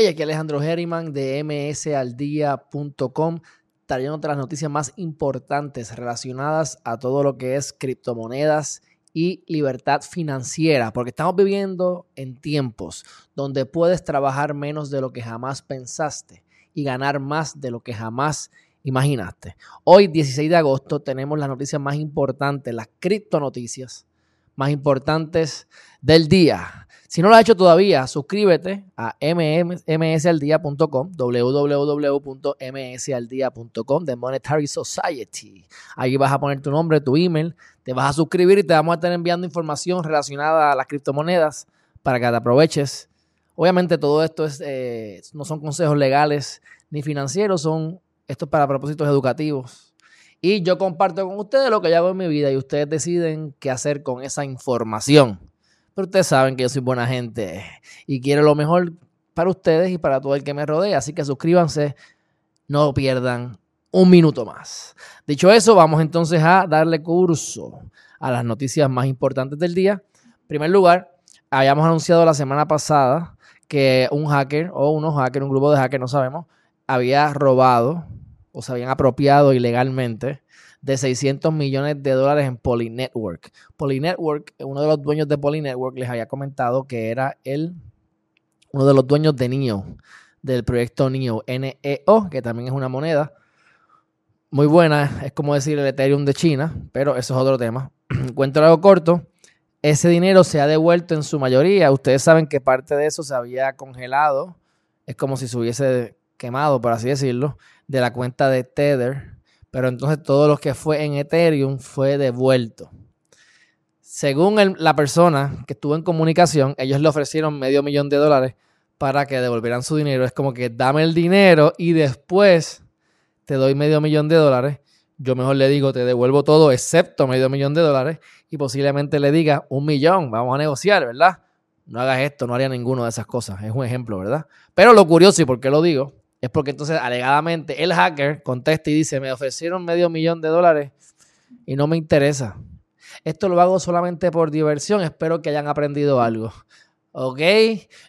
Hey, aquí Alejandro Herriman de msaldía.com trayendo las noticias más importantes relacionadas a todo lo que es criptomonedas y libertad financiera, porque estamos viviendo en tiempos donde puedes trabajar menos de lo que jamás pensaste y ganar más de lo que jamás imaginaste. Hoy, 16 de agosto, tenemos las noticias más importantes, las criptonoticias más importantes del día. Si no lo has hecho todavía, suscríbete a msaldía.com, www.msaldía.com de Monetary Society. Ahí vas a poner tu nombre, tu email, te vas a suscribir y te vamos a estar enviando información relacionada a las criptomonedas para que te aproveches. Obviamente todo esto es, eh, no son consejos legales ni financieros, son para propósitos educativos. Y yo comparto con ustedes lo que yo en mi vida y ustedes deciden qué hacer con esa información. Ustedes saben que yo soy buena gente y quiero lo mejor para ustedes y para todo el que me rodea. Así que suscríbanse, no pierdan un minuto más. Dicho eso, vamos entonces a darle curso a las noticias más importantes del día. En primer lugar, habíamos anunciado la semana pasada que un hacker o unos hackers, un grupo de hackers, no sabemos, había robado o se habían apropiado ilegalmente de 600 millones de dólares en Polynetwork. Polynetwork, uno de los dueños de Polynetwork les había comentado que era el, uno de los dueños de NEO, del proyecto NEO, NEO, que también es una moneda muy buena, es como decir el Ethereum de China, pero eso es otro tema. Cuento algo corto, ese dinero se ha devuelto en su mayoría. Ustedes saben que parte de eso se había congelado, es como si se hubiese quemado, por así decirlo, de la cuenta de Tether pero entonces todo lo que fue en Ethereum fue devuelto. Según la persona que estuvo en comunicación, ellos le ofrecieron medio millón de dólares para que devolvieran su dinero. Es como que dame el dinero y después te doy medio millón de dólares. Yo mejor le digo, te devuelvo todo excepto medio millón de dólares y posiblemente le diga un millón, vamos a negociar, ¿verdad? No hagas esto, no haría ninguna de esas cosas. Es un ejemplo, ¿verdad? Pero lo curioso, y por qué lo digo, es porque entonces alegadamente el hacker contesta y dice, me ofrecieron medio millón de dólares y no me interesa. Esto lo hago solamente por diversión, espero que hayan aprendido algo. ¿Ok?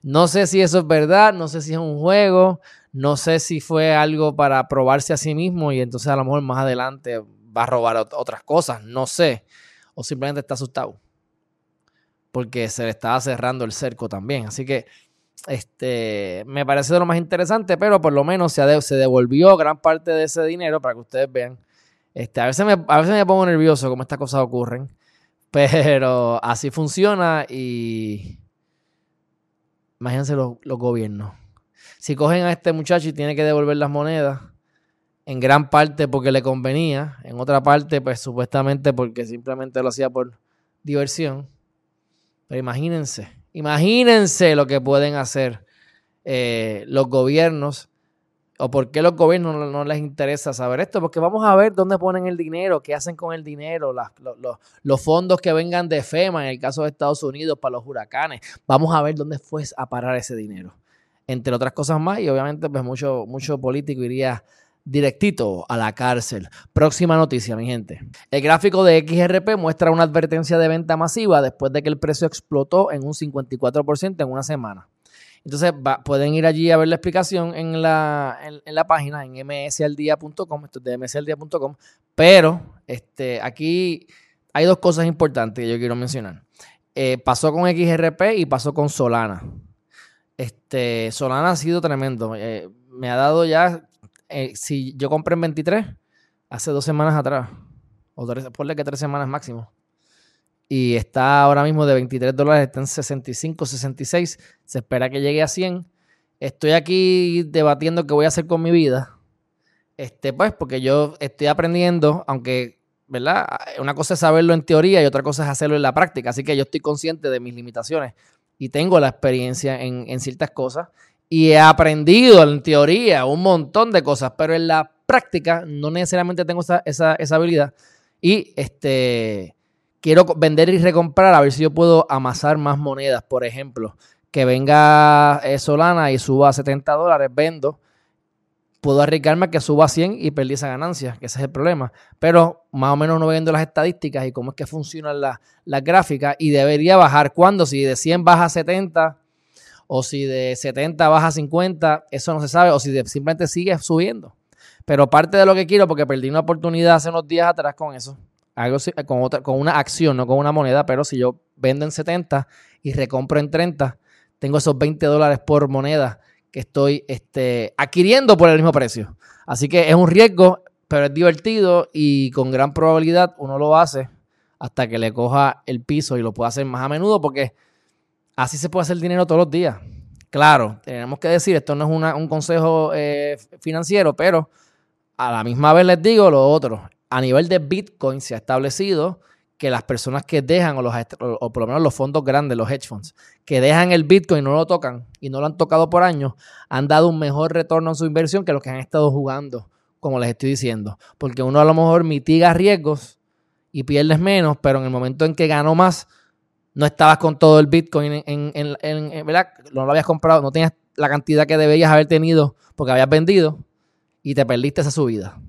No sé si eso es verdad, no sé si es un juego, no sé si fue algo para probarse a sí mismo y entonces a lo mejor más adelante va a robar otras cosas, no sé. O simplemente está asustado. Porque se le estaba cerrando el cerco también. Así que este, me parece de lo más interesante, pero por lo menos se, se devolvió gran parte de ese dinero para que ustedes vean. Este, a, veces me, a veces me pongo nervioso como estas cosas ocurren, pero así funciona y imagínense los, los gobiernos. Si cogen a este muchacho y tiene que devolver las monedas, en gran parte porque le convenía, en otra parte pues supuestamente porque simplemente lo hacía por diversión. Pero imagínense Imagínense lo que pueden hacer eh, los gobiernos o por qué los gobiernos no, les interesa saber esto, porque vamos a ver dónde ponen el dinero, qué hacen con el dinero, los fondos que vengan de FEMA en el caso de Estados Unidos para los huracanes. Vamos a ver dónde fue a parar ese dinero. Entre otras cosas más, y obviamente pues mucho, mucho político iría directito a la cárcel. Próxima noticia, mi gente. El gráfico de XRP muestra una advertencia de venta masiva después de que el precio explotó en un 54% en una semana. Entonces pueden ir allí a ver la explicación en la, en, la página, en msaldia.com, esto es de msaldia.com, pero este, aquí hay dos cosas importantes que yo quiero mencionar. Eh, pasó con XRP y pasó con Solana. Este, Solana ha sido tremendo. Eh, me ha dado ya eh, si yo compré en 23, hace dos semanas atrás, o tres, ponle que tres semanas máximo, y está ahora mismo de 23 dólares, está en 65, 66, se espera que llegue a 100. Estoy aquí debatiendo qué voy a hacer con mi vida. Este, pues, porque yo estoy aprendiendo, aunque, ¿verdad? Una cosa es saberlo en teoría y otra cosa es hacerlo en la práctica. Así que yo estoy consciente de mis limitaciones y tengo la experiencia en, en ciertas cosas y he aprendido en teoría un montón de cosas, pero en la práctica no necesariamente tengo esa, habilidad. Y este quiero vender y recomprar a ver si yo puedo amasar más monedas. Por ejemplo, que venga eh, Solana y suba a 70 dólares, vendo. Puedo arriesgarme a que suba a 100 y perdí esa ganancia, que ese es el problema. Pero más o menos no viendo las estadísticas y cómo es que funcionan las la gráficas y debería bajar. cuando Si de 100 baja a 70 o si de 70 baja a 50, eso no se sabe, o si simplemente sigue subiendo. Pero parte de lo que quiero, porque perdí una oportunidad hace unos días atrás con eso, algo con, otra, con una acción, no con una moneda, pero si yo vendo en 70 y recompro en 30, tengo esos 20 dólares por moneda que estoy este, adquiriendo por el mismo precio. Así que es un riesgo, pero es divertido y con gran probabilidad uno lo hace hasta que le coja el piso y lo pueda hacer más a menudo porque así se puede hacer dinero todos los días. Claro, tenemos que decir, esto no es un consejo eh, financiero, pero a la misma vez les digo lo otro. A nivel de Bitcoin se ha establecido que las personas que dejan, o, los, o por lo menos los fondos grandes, los hedge funds, que dejan el Bitcoin y no lo tocan y no lo han tocado por años, han dado un mejor retorno en su inversión que los que han estado jugando, como les estoy diciendo. Porque uno a lo mejor mitiga riesgos y pierdes menos, pero en el momento en que ganó más, no estabas con todo el Bitcoin en, en, ¿verdad? No lo habías comprado, no tenías la cantidad que debías haber tenido porque habías vendido y te perdiste esa subida.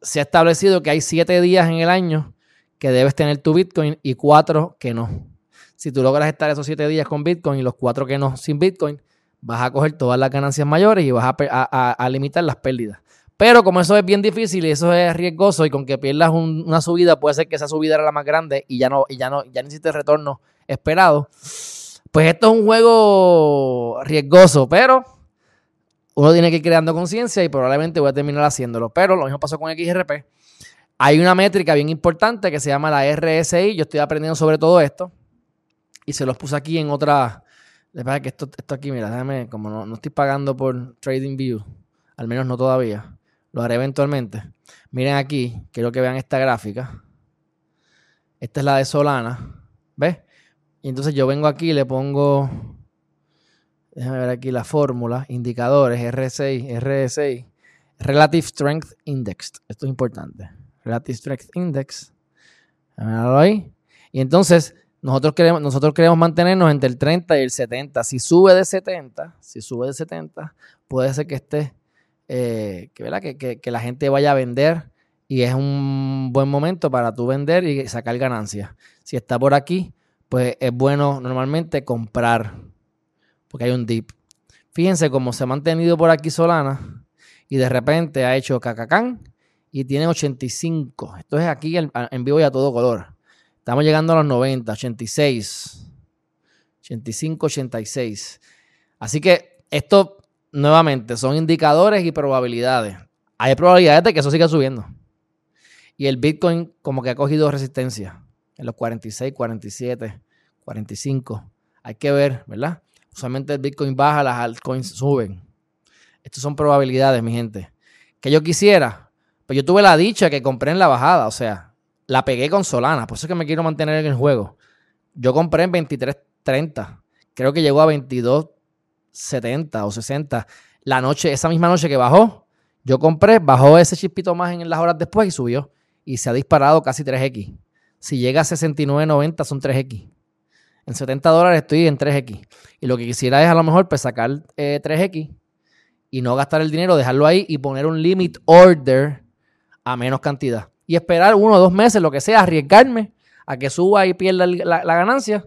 Se ha establecido que hay siete días en el año que debes tener tu Bitcoin y cuatro que no. Si tú logras estar esos siete días con Bitcoin y los cuatro que no sin Bitcoin, vas a coger todas las ganancias mayores y vas a, limitar las pérdidas. Pero como eso es bien difícil y eso es riesgoso y con que pierdas una subida, puede ser que esa subida era la más grande y ya no, y ya no, ya no hiciste el retorno esperado. Pues esto es un juego riesgoso, pero uno tiene que ir creando conciencia y probablemente voy a terminar haciéndolo. Pero lo mismo pasó con XRP. Hay una métrica bien importante que se llama la RSI. Yo estoy aprendiendo sobre todo esto. Y se los puse aquí en otra. Les pasa que esto, esto aquí, mira, déjame, como no, estoy pagando por TradingView, al menos no todavía. Lo haré eventualmente. Miren aquí, quiero que vean esta gráfica. Esta es la de Solana. ¿Ves? Y entonces yo vengo aquí le pongo. Déjame ver aquí la fórmula, indicadores, RSI, RSI, Relative Strength Index. Esto es importante. Relative Strength Index. ahí. Y entonces, nosotros queremos, nosotros queremos mantenernos entre el 30 y el 70. Si sube de 70, si sube de 70, puede ser que esté, eh, que, Que, la gente vaya a vender y es un buen momento para tú vender y sacar ganancias. Si está por aquí, pues es bueno normalmente comprar, porque hay un dip. Fíjense cómo se ha mantenido por aquí Solana y de repente ha hecho cacacán y tiene 85. Esto es aquí en vivo y a todo color. Estamos llegando a los 90, 86, 85, 86. Así que esto, nuevamente, son indicadores y probabilidades. Hay probabilidades de que eso siga subiendo. Y el Bitcoin como que ha cogido resistencia en los 46, 47, 45. Hay que ver, ¿verdad? Usualmente el Bitcoin baja, las altcoins suben. Estas son probabilidades, mi gente. Que yo quisiera, pues yo tuve la dicha que compré en la bajada, o sea, la pegué con Solana, por eso es que me quiero mantener en el juego. Yo compré en 23.30, creo que llegó a 22.70 o 60. La noche, esa misma noche que bajó, yo compré, bajó ese chispito más en las horas después y subió. Y se ha disparado casi 3X. Si llega a 69.90 son 3X. En 70 dólares estoy en 3X. Y lo que quisiera es a lo mejor pues, sacar 3X eh, y no gastar el dinero, dejarlo ahí y poner un limit order a menos cantidad. Y esperar uno o dos meses, lo que sea, arriesgarme a que suba y pierda la, ganancia,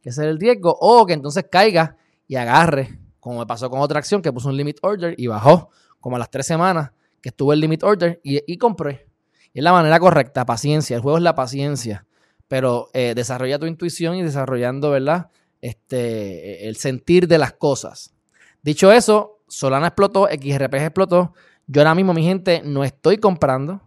que ese es el riesgo, o que entonces caiga y agarre, como me pasó con otra acción que puso un limit order y bajó como a las tres semanas que estuvo el limit order y, compré. Y es la manera correcta, paciencia. El juego es la paciencia. Pero eh, desarrolla tu intuición y desarrollando, ¿verdad? Este, el sentir de las cosas. Dicho eso, Solana explotó, XRP explotó. Yo ahora mismo, mi gente, no estoy comprando.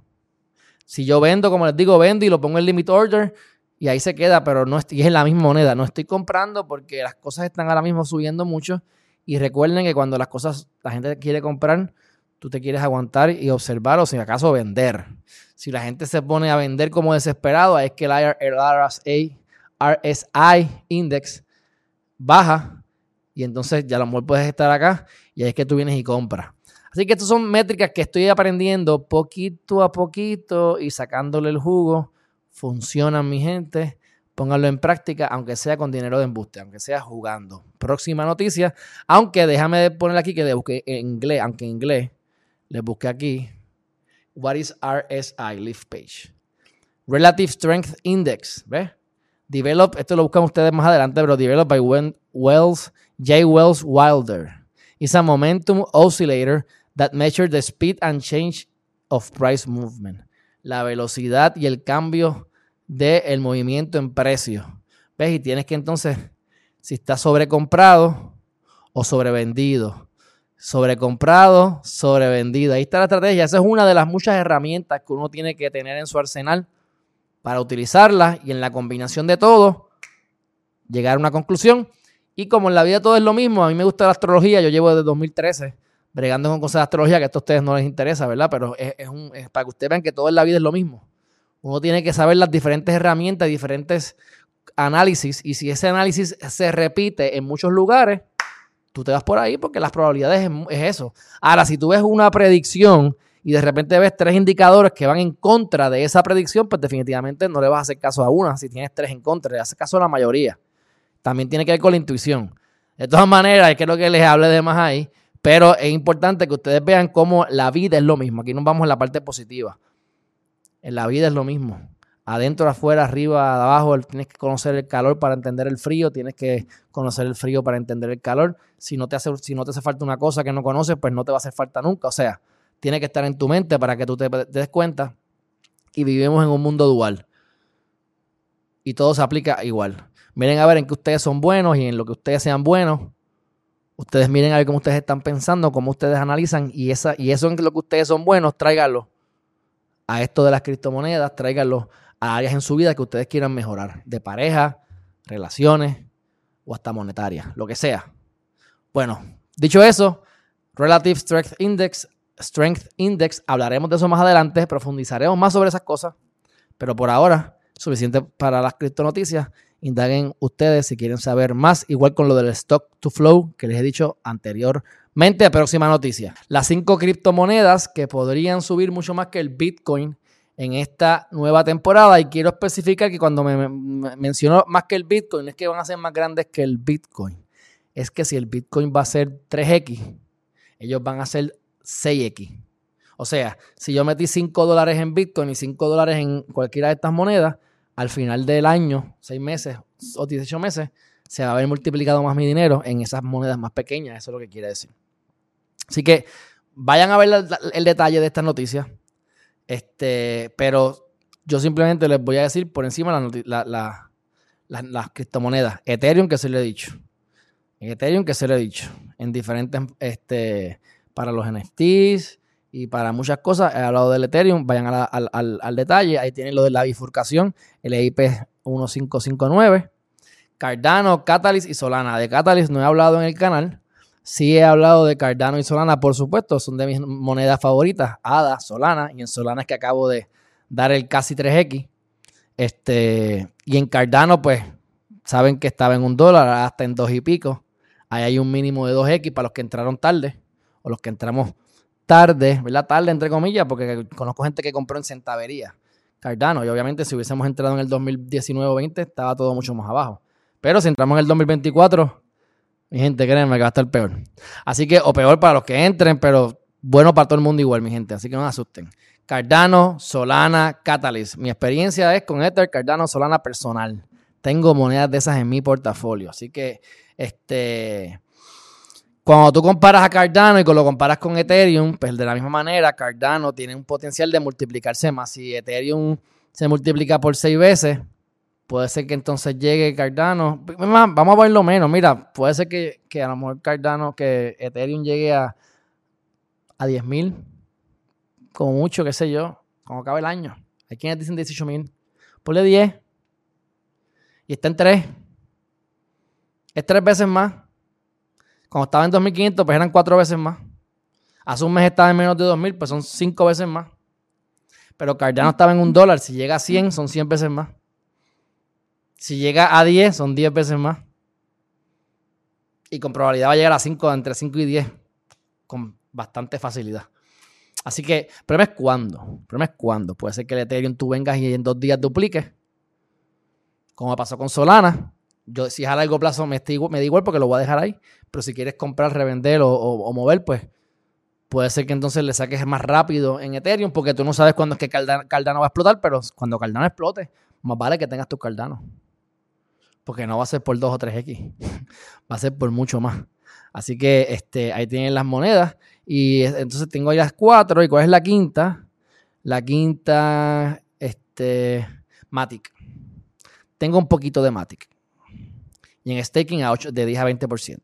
Si yo vendo, como les digo, vendo y lo pongo en limit order y ahí se queda, pero no es, y es la misma moneda. No estoy comprando porque las cosas están ahora mismo subiendo mucho. Y recuerden que cuando las cosas, la gente quiere comprar, tú te quieres aguantar y observar o si acaso vender. Si la gente se pone a vender como desesperado, es que el, RSI Index baja y entonces ya lo mejor puedes estar acá y ahí es que tú vienes y compras. Así que estas son métricas que estoy aprendiendo poquito a poquito y sacándole el jugo. Funcionan, mi gente. Pónganlo en práctica, aunque sea con dinero de embuste, aunque sea jugando. Próxima noticia. Aunque déjame poner aquí que le busqué en inglés, aunque en inglés, le busqué aquí. What is RSI? Leaf page. Relative Strength Index. ¿Ves? Develop, esto lo buscan ustedes más adelante, pero develop by Wells, J. Wells Wilder. It's a momentum oscillator that measures the speed and change of price movement. La velocidad y el cambio del movimiento en precio. ¿Ves? Y tienes que entonces, si está sobrecomprado o sobrevendido. Sobrecomprado, sobrevendido. Ahí está la estrategia. Esa es una de las muchas herramientas que uno tiene que tener en su arsenal para utilizarla y en la combinación de todo, llegar a una conclusión. Y como en la vida todo es lo mismo, a mí me gusta la astrología, yo llevo desde 2013 bregando con cosas de astrología que esto a ustedes no les interesa, ¿verdad? Pero es, un, para que ustedes vean que todo en la vida es lo mismo. Uno tiene que saber las diferentes herramientas, diferentes análisis, y si ese análisis se repite en muchos lugares, tú te vas por ahí porque las probabilidades es, eso. Ahora, si tú ves una predicción y de repente ves tres indicadores que van en contra de esa predicción, pues definitivamente no le vas a hacer caso a una si tienes tres en contra, le haces caso a la mayoría. También tiene que ver con la intuición. De todas maneras, es que lo que les hable de más ahí, pero es importante que ustedes vean cómo la vida es lo mismo. Aquí nos vamos en la parte positiva. En la vida es lo mismo adentro, afuera, arriba, abajo, tienes que conocer el calor para entender el frío, tienes que conocer el frío para entender el calor. Si no te hace, si no te hace falta una cosa que no conoces, pues no te va a hacer falta nunca. O sea, tiene que estar en tu mente para que tú te, des cuenta. Y vivimos en un mundo dual. Y todo se aplica igual. Miren a ver en qué ustedes son buenos y en lo que ustedes sean buenos. Ustedes miren a ver cómo ustedes están pensando, cómo ustedes analizan y, esa, y eso en lo que ustedes son buenos, tráiganlo a esto de las criptomonedas, tráiganlo a áreas en su vida que ustedes quieran mejorar, de pareja, relaciones o hasta monetarias, lo que sea. Bueno, dicho eso, Relative Strength Index, Strength Index, hablaremos de eso más adelante, profundizaremos más sobre esas cosas, pero por ahora, suficiente para las criptonoticias. Indaguen ustedes si quieren saber más, igual con lo del stock to flow que les he dicho anteriormente. Próxima noticia. Las cinco criptomonedas que podrían subir mucho más que el Bitcoin en esta nueva temporada. Y quiero especificar que cuando me, menciono más que el Bitcoin, es que van a ser más grandes que el Bitcoin. Es que si el Bitcoin va a ser 3X, ellos van a ser 6X. O sea, si yo metí 5 dólares en Bitcoin y 5 dólares en cualquiera de estas monedas, al final del año, 6 meses o 18 meses, se va a haber multiplicado más mi dinero en esas monedas más pequeñas. Eso es lo que quiere decir. Así que vayan a ver el detalle de estas noticias. Este, pero yo simplemente les voy a decir por encima las criptomonedas. Ethereum, que se le he dicho. Ethereum, que se le he dicho. En diferentes, este, para los NFTs y para muchas cosas. He hablado del Ethereum. Vayan al, detalle. Ahí tienen lo de la bifurcación, el EIP 1559. Cardano, Catalyst y Solana. De Catalyst no he hablado en el canal. Sí he hablado de Cardano y Solana, por supuesto, son de mis monedas favoritas, ADA, Solana, y en Solana es que acabo de dar el casi 3X. Este, y en Cardano, pues, saben que estaba en un dólar, hasta en dos y pico. Ahí hay un mínimo de 2X para los que entraron tarde, o los que entramos tarde, ¿verdad? Tarde, entre comillas, porque conozco gente que compró en centavería Cardano, y obviamente si hubiésemos entrado en el 2019 o 20, estaba todo mucho más abajo. Pero si entramos en el 2024, mi gente, créanme que va a estar peor. Así que, o peor para los que entren, pero bueno para todo el mundo igual, mi gente. Así que no asusten. Cardano, Solana, Catalyst. Mi experiencia es con Ether, Cardano, Solana personal. Tengo monedas de esas en mi portafolio. Así que, este. Cuando tú comparas a Cardano y lo comparas con Ethereum, pues de la misma manera, Cardano tiene un potencial de multiplicarse más. Si Ethereum se multiplica por seis veces, Puede ser que entonces llegue Cardano. Vamos a verlo menos. Mira, puede ser que, a lo mejor Cardano, que Ethereum llegue a, a 10.000. Como mucho, qué sé yo. Como acaba el año. Hay quienes dicen 18.000. Ponle 10. Y está en 3. Es 3 veces más. Cuando estaba en 2.500, pues eran 4 veces más. Hace un mes estaba en menos de 2.000, pues son 5 veces más. Pero Cardano estaba en un dólar. Si llega a 100, son 100 veces más. Si llega a 10, son 10 veces más. Y con probabilidad va a llegar a 5, entre 5 y 10. Con bastante facilidad. Así que, problema es cuándo. El problema es cuándo. Puede ser que el Ethereum tú vengas y en dos días dupliques. Como pasó con Solana. Yo, si es a largo plazo, me, me da igual porque lo voy a dejar ahí. Pero si quieres comprar, revender o, mover, pues puede ser que entonces le saques más rápido en Ethereum porque tú no sabes cuándo es que Cardano, va a explotar, pero cuando Cardano explote, más vale que tengas tu Cardano porque no va a ser por 2 o 3X, va a ser por mucho más. Así que este, ahí tienen las monedas. Y entonces tengo ahí las cuatro. ¿Y cuál es la quinta? La quinta, este, Matic. Tengo un poquito de Matic. Y en staking a 8, de 10 a 20%.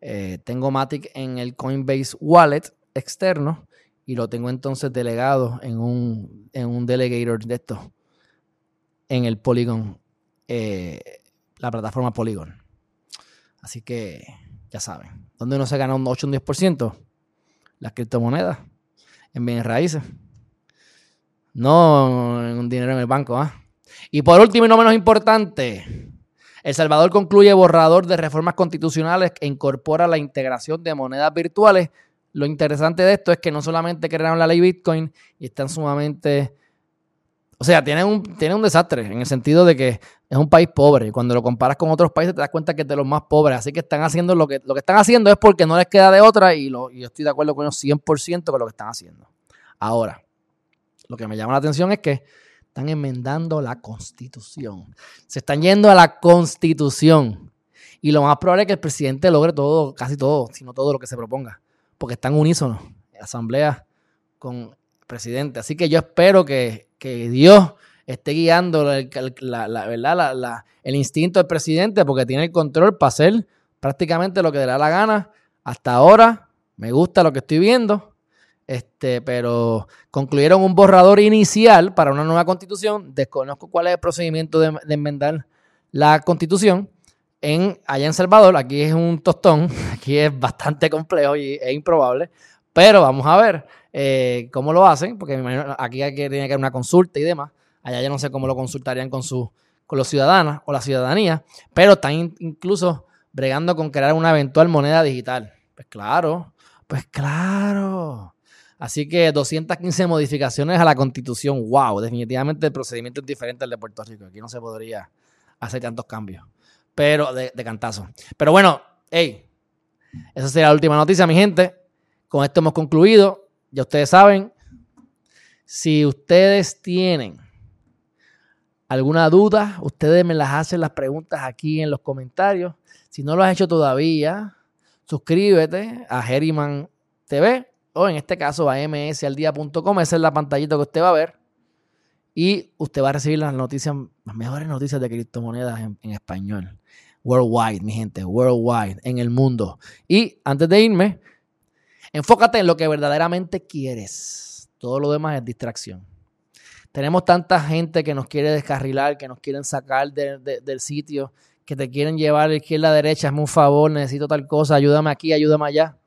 Eh, tengo Matic en el Coinbase Wallet externo y lo tengo entonces delegado en un, en un delegator de esto en el Polygon, eh, la plataforma Polygon. Así que ya saben, ¿dónde uno se gana un 8 o un 10%? Las criptomonedas, en bienes raíces. No en un dinero en el banco. ¿ah? Y por último y no menos importante, El Salvador concluye borrador de reformas constitucionales que incorpora la integración de monedas virtuales. Lo interesante de esto es que no solamente crearon la ley Bitcoin y están sumamente o sea, tiene un, tiene un desastre en el sentido de que es un país pobre. Y cuando lo comparas con otros países te das cuenta que es de los más pobres. Así que están haciendo lo que, lo que están haciendo es porque no les queda de otra y, lo, y yo estoy de acuerdo con ellos 100% con lo que están haciendo. Ahora, lo que me llama la atención es que están enmendando la constitución. Se están yendo a la constitución. Y lo más probable es que el presidente logre todo, casi todo, sino todo lo que se proponga. Porque están unísonos, asamblea con presidente. Así que yo espero que, Dios esté guiando el, la, ¿verdad? el instinto del presidente porque tiene el control para hacer prácticamente lo que le da la gana. Hasta ahora me gusta lo que estoy viendo, este, pero concluyeron un borrador inicial para una nueva constitución. Desconozco cuál es el procedimiento de, enmendar la constitución. En, allá en Salvador, aquí es un tostón, aquí es bastante complejo y es improbable, pero vamos a ver. Eh, cómo lo hacen, porque aquí hay que, tiene que haber una consulta y demás. Allá ya no sé cómo lo consultarían con, su, con los ciudadanos o la ciudadanía, pero están incluso bregando con crear una eventual moneda digital. Pues claro, pues claro. Así que 215 modificaciones a la constitución. Wow, definitivamente el procedimiento es diferente al de Puerto Rico. Aquí no se podría hacer tantos cambios. Pero de, de cantazo. Pero bueno, hey, esa sería la última noticia, mi gente. Con esto hemos concluido. Ya ustedes saben, si ustedes tienen alguna duda, ustedes me las hacen las preguntas aquí en los comentarios. Si no lo has hecho todavía, suscríbete a Geriman TV o en este caso a msaldia.com. Esa es la pantallita que usted va a ver. Y usted va a recibir las noticias, las mejores noticias de criptomonedas en, en español. Worldwide, mi gente, worldwide, en el mundo. Y antes de irme, Enfócate en lo que verdaderamente quieres. Todo lo demás es distracción. Tenemos tanta gente que nos quiere descarrilar, que nos quieren sacar del sitio, que te quieren llevar a la izquierda, a la derecha, hazme un favor, necesito tal cosa, ayúdame aquí, ayúdame allá.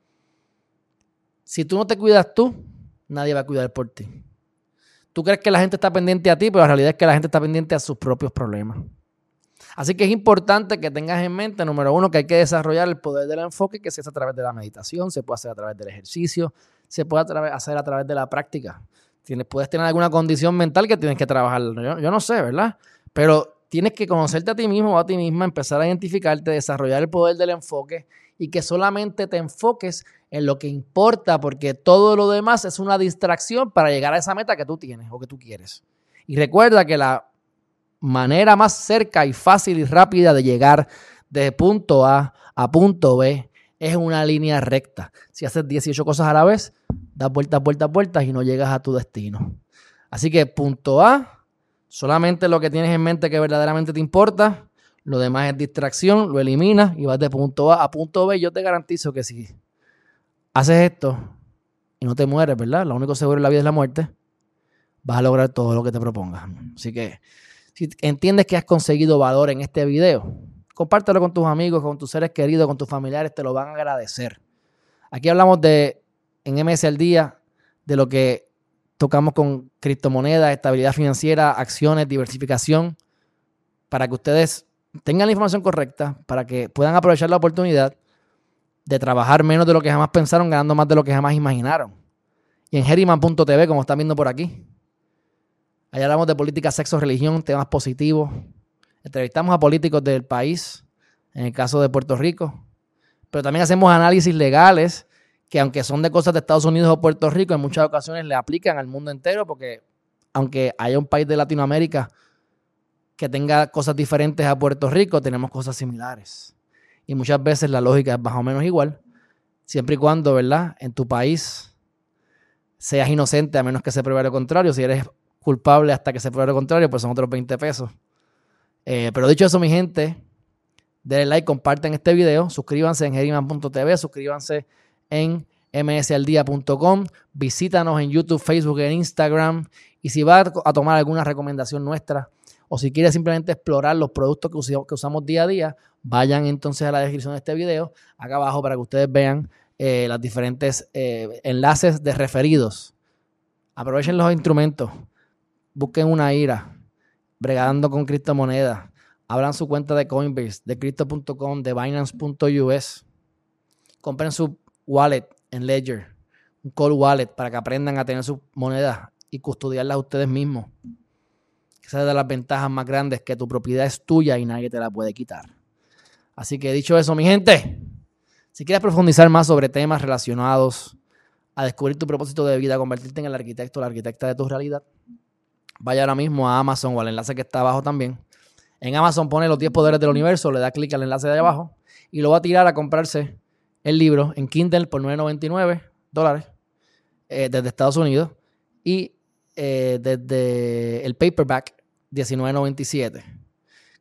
Si tú no te cuidas tú, nadie va a cuidar por ti. Tú crees que la gente está pendiente a ti, pero la realidad es que la gente está pendiente a sus propios problemas. Así que es importante que tengas en mente, número uno, que hay que desarrollar el poder del enfoque, que se hace a través de la meditación, se puede hacer a través del ejercicio, se puede hacer a través de la práctica. Tienes, puedes tener alguna condición mental que tienes que trabajar. Yo, no sé, ¿verdad? Pero tienes que conocerte a ti mismo o a ti misma, empezar a identificarte, desarrollar el poder del enfoque y que solamente te enfoques en lo que importa, porque todo lo demás es una distracción para llegar a esa meta que tú tienes o que tú quieres. Y recuerda que la manera más cerca y fácil y rápida de llegar de punto A a punto B es una línea recta. Si haces 18 cosas a la vez, das vueltas, vueltas, vueltas y no llegas a tu destino. Así que punto A, solamente lo que tienes en mente que verdaderamente te importa, lo demás es distracción, lo eliminas y vas de punto A a punto B. Yo te garantizo que si haces esto y no te mueres, ¿verdad? Lo único seguro en la vida es la muerte, vas a lograr todo lo que te propongas. Así que si entiendes que has conseguido valor en este video, compártelo con tus amigos, con tus seres queridos, con tus familiares, te lo van a agradecer. Aquí hablamos de, en MS al día, de lo que tocamos con criptomonedas, estabilidad financiera, acciones, diversificación, para que ustedes tengan la información correcta, para que puedan aprovechar la oportunidad de trabajar menos de lo que jamás pensaron, ganando más de lo que jamás imaginaron. Y en Herriman.tv, como están viendo por aquí, Allá hablamos de política, sexo, religión, temas positivos. Entrevistamos a políticos del país, en el caso de Puerto Rico. Pero también hacemos análisis legales que aunque son de cosas de Estados Unidos o Puerto Rico, en muchas ocasiones le aplican al mundo entero porque aunque haya un país de Latinoamérica que tenga cosas diferentes a Puerto Rico, tenemos cosas similares. Y muchas veces la lógica es más o menos igual, siempre y cuando, ¿verdad? En tu país seas inocente a menos que se pruebe lo contrario. Si eres culpable hasta que se pruebe lo contrario, pues son otros 20 pesos. Eh, pero dicho eso, mi gente, denle like, comparten este video, suscríbanse en geriman.tv, suscríbanse en msaldia.com, visítanos en YouTube, Facebook, en Instagram. Y si vas a tomar alguna recomendación nuestra o si quieres simplemente explorar los productos que usamos, día a día, vayan entonces a la descripción de este video, acá abajo para que ustedes vean eh, los diferentes eh, enlaces de referidos. Aprovechen los instrumentos, busquen una IRA, bregando con criptomonedas, abran su cuenta de Coinbase, de crypto.com, de Binance.us, compren su wallet en Ledger, un cold wallet para que aprendan a tener sus monedas y custodiarlas ustedes mismos. Esa es de las ventajas más grandes, que tu propiedad es tuya y nadie te la puede quitar. Así que dicho eso, mi gente, si quieres profundizar más sobre temas relacionados a descubrir tu propósito de vida, convertirte en el arquitecto o la arquitecta de tu realidad, vaya ahora mismo a Amazon o al enlace que está abajo también. En Amazon pone los 10 poderes del universo, le da clic al enlace de abajo y lo va a tirar a comprarse el libro en Kindle por 9.99 dólares eh, desde Estados Unidos y eh, desde el paperback 19.97.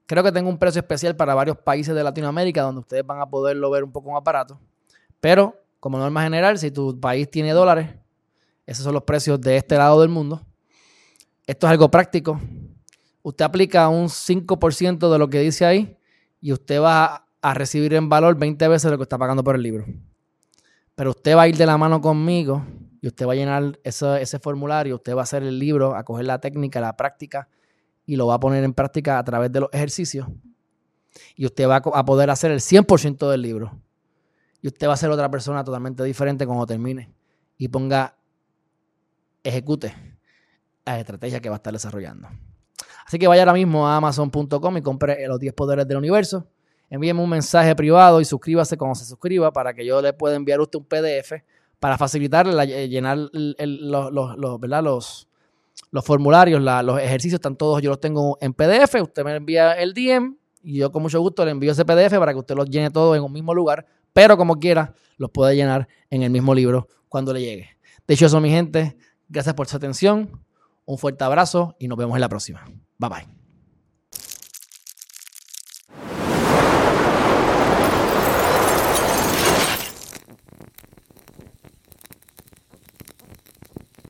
Creo que tengo un precio especial para varios países de Latinoamérica donde ustedes van a poderlo ver un poco más barato. Pero, como norma general, si tu país tiene dólares, esos son los precios de este lado del mundo. Esto es algo práctico. Usted aplica un 5% de lo que dice ahí y usted va a recibir en valor 20 veces lo que está pagando por el libro. Pero usted va a ir de la mano conmigo y usted va a llenar ese, ese formulario, usted va a hacer el libro, a coger la técnica, la práctica y lo va a poner en práctica a través de los ejercicios. Y usted va a poder hacer el 100% del libro. Y usted va a ser otra persona totalmente diferente cuando termine y ponga, ejecute la estrategia que va a estar desarrollando. Así que vaya ahora mismo a amazon.com y compre los 10 poderes del universo. Envíeme un mensaje privado y suscríbase cuando se suscriba para que yo le pueda enviar a usted un PDF para facilitarle llenar los, los, ¿verdad? los, los formularios, los ejercicios están todos, yo los tengo en PDF, usted me envía el DM y yo con mucho gusto le envío ese PDF para que usted los llene todos en un mismo lugar, pero como quiera, los puede llenar en el mismo libro cuando le llegue. De hecho, eso, mi gente, gracias por su atención, un fuerte abrazo y nos vemos en la próxima. Bye bye.